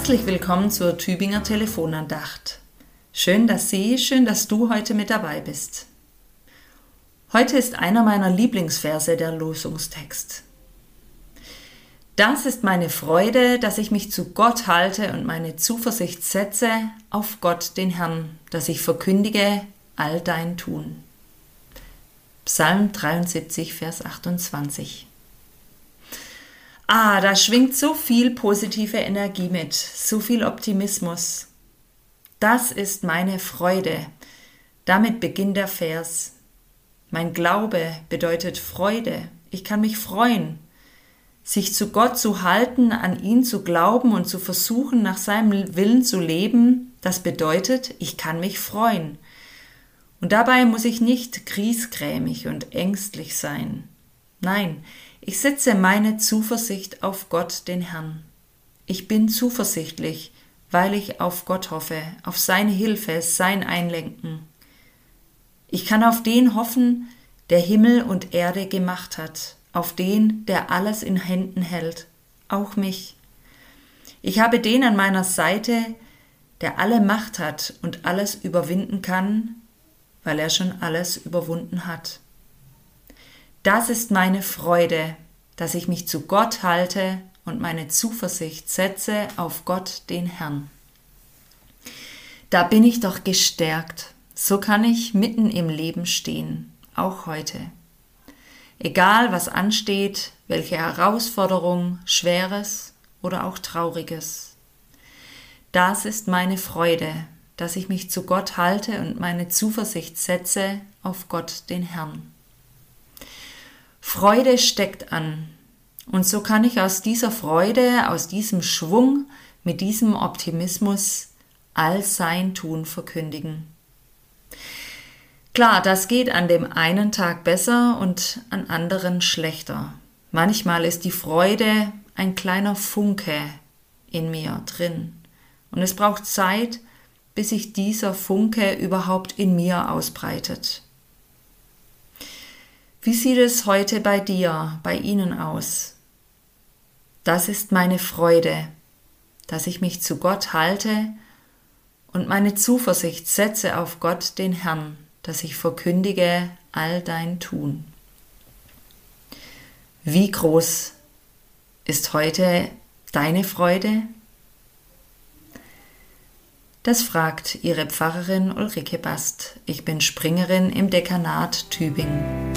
Herzlich willkommen zur Tübinger Telefonandacht. Schön, dass Sie, schön, dass du heute mit dabei bist. Heute ist einer meiner Lieblingsverse der Losungstext. Das ist meine Freude, dass ich mich zu Gott halte und meine Zuversicht setze auf Gott den Herrn, dass ich verkündige all dein Tun. Psalm 73, Vers 28. Ah, da schwingt so viel positive Energie mit, so viel Optimismus. Das ist meine Freude. Damit beginnt der Vers. Mein Glaube bedeutet Freude. Ich kann mich freuen. Sich zu Gott zu halten, an ihn zu glauben und zu versuchen, nach seinem Willen zu leben, das bedeutet, ich kann mich freuen. Und dabei muss ich nicht griesgrämig und ängstlich sein. Nein, ich setze meine Zuversicht auf Gott, den Herrn. Ich bin zuversichtlich, weil ich auf Gott hoffe, auf seine Hilfe, sein Einlenken. Ich kann auf den hoffen, der Himmel und Erde gemacht hat, auf den, der alles in Händen hält, auch mich. Ich habe den an meiner Seite, der alle Macht hat und alles überwinden kann, weil er schon alles überwunden hat. Das ist meine Freude, dass ich mich zu Gott halte und meine Zuversicht setze auf Gott den Herrn. Da bin ich doch gestärkt. So kann ich mitten im Leben stehen, auch heute. Egal was ansteht, welche Herausforderung, Schweres oder auch Trauriges. Das ist meine Freude, dass ich mich zu Gott halte und meine Zuversicht setze auf Gott den Herrn. Freude steckt an. Und so kann ich aus dieser Freude, aus diesem Schwung, mit diesem Optimismus all sein Tun verkündigen. Klar, das geht an dem einen Tag besser und an anderen schlechter. Manchmal ist die Freude ein kleiner Funke in mir drin. Und es braucht Zeit, bis sich dieser Funke überhaupt in mir ausbreitet. Wie sieht es heute bei dir, bei Ihnen aus? Das ist meine Freude, dass ich mich zu Gott halte und meine Zuversicht setze auf Gott den Herrn, dass ich verkündige all dein Tun. Wie groß ist heute deine Freude? Das fragt Ihre Pfarrerin Ulrike Bast. Ich bin Springerin im Dekanat Tübingen.